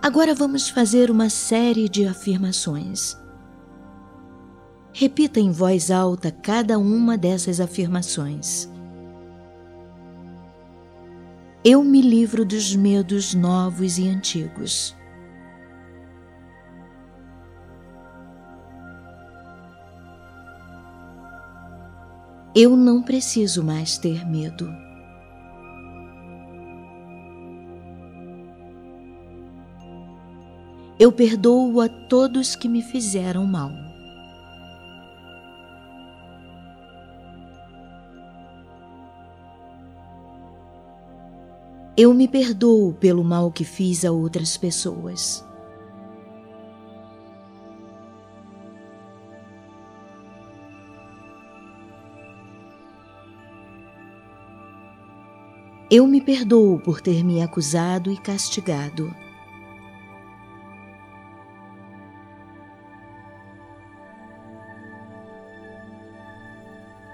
Agora vamos fazer uma série de afirmações. Repita em voz alta cada uma dessas afirmações. Eu me livro dos medos novos e antigos. Eu não preciso mais ter medo. Eu perdoo a todos que me fizeram mal. Eu me perdoo pelo mal que fiz a outras pessoas. Eu me perdoo por ter me acusado e castigado.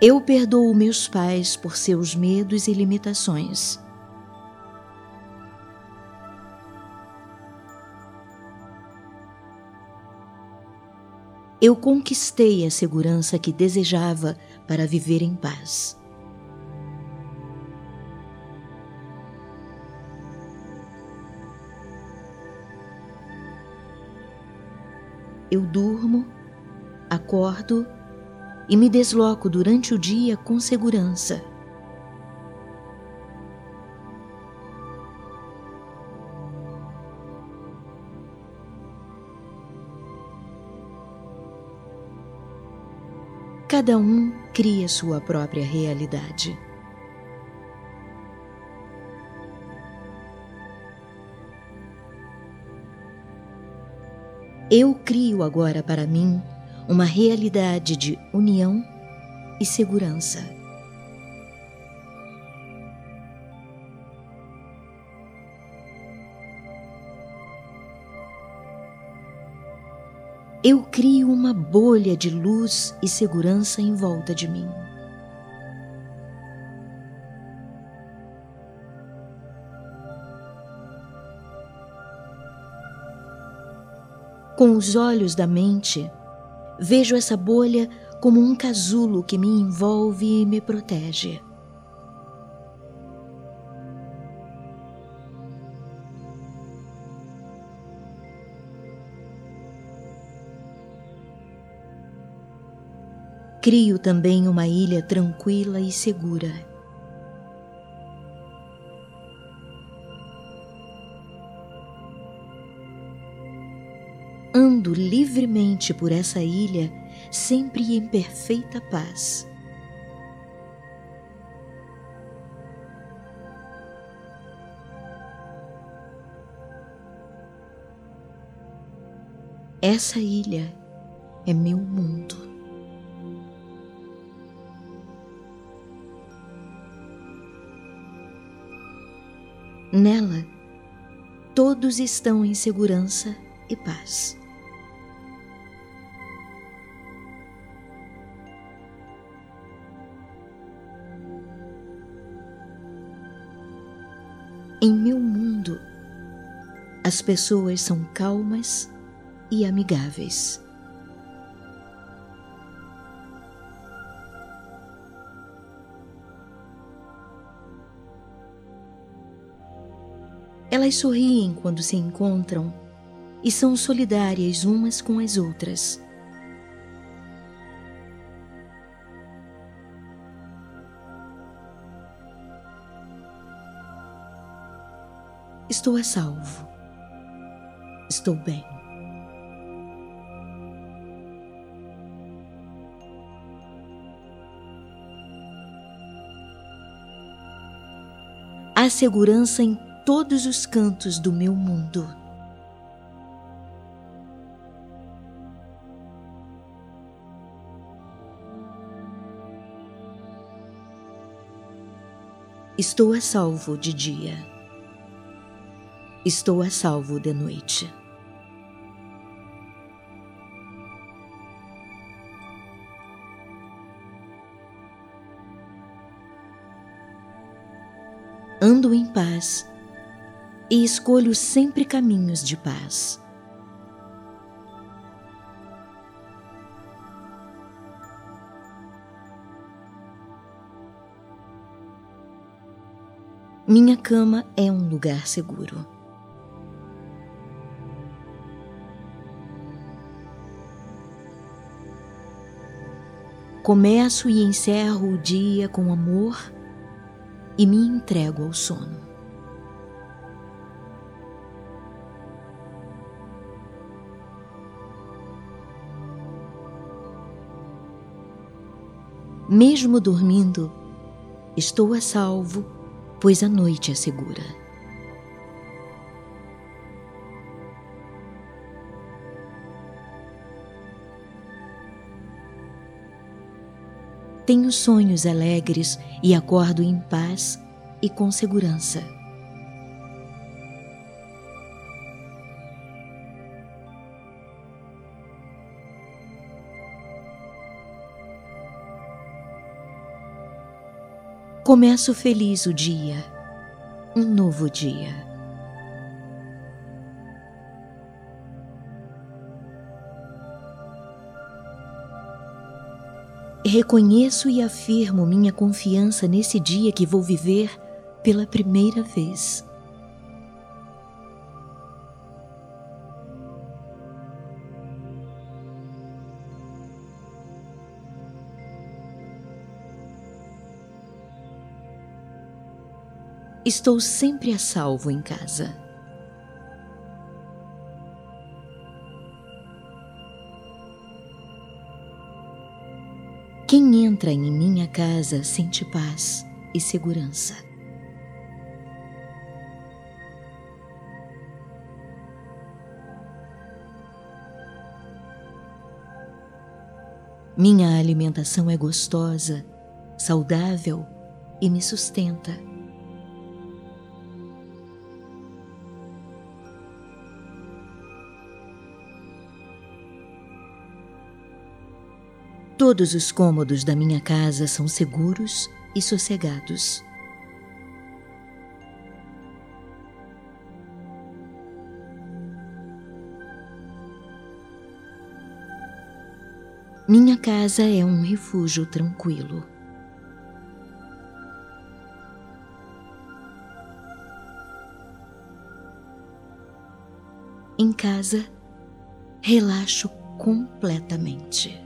Eu perdoo meus pais por seus medos e limitações. Eu conquistei a segurança que desejava para viver em paz. Eu durmo, acordo e me desloco durante o dia com segurança. Cada um cria sua própria realidade. Eu crio agora para mim uma realidade de união e segurança. Eu crio uma bolha de luz e segurança em volta de mim. Com os olhos da mente, vejo essa bolha como um casulo que me envolve e me protege. Crio também uma ilha tranquila e segura. Livremente por essa ilha, sempre em perfeita paz. Essa ilha é meu mundo. Nela, todos estão em segurança e paz. Em meu mundo, as pessoas são calmas e amigáveis. Elas sorriem quando se encontram e são solidárias umas com as outras. Estou a salvo. Estou bem. Há segurança em todos os cantos do meu mundo. Estou a salvo de dia. Estou a salvo de noite. Ando em paz e escolho sempre caminhos de paz. Minha cama é um lugar seguro. Começo e encerro o dia com amor e me entrego ao sono. Mesmo dormindo, estou a salvo, pois a noite é segura. Tenho sonhos alegres e acordo em paz e com segurança. Começo feliz o dia, um novo dia. Reconheço e afirmo minha confiança nesse dia que vou viver pela primeira vez. Estou sempre a salvo em casa. Entra em minha casa sente paz e segurança. Minha alimentação é gostosa, saudável e me sustenta. Todos os cômodos da minha casa são seguros e sossegados. Minha casa é um refúgio tranquilo. Em casa, relaxo completamente.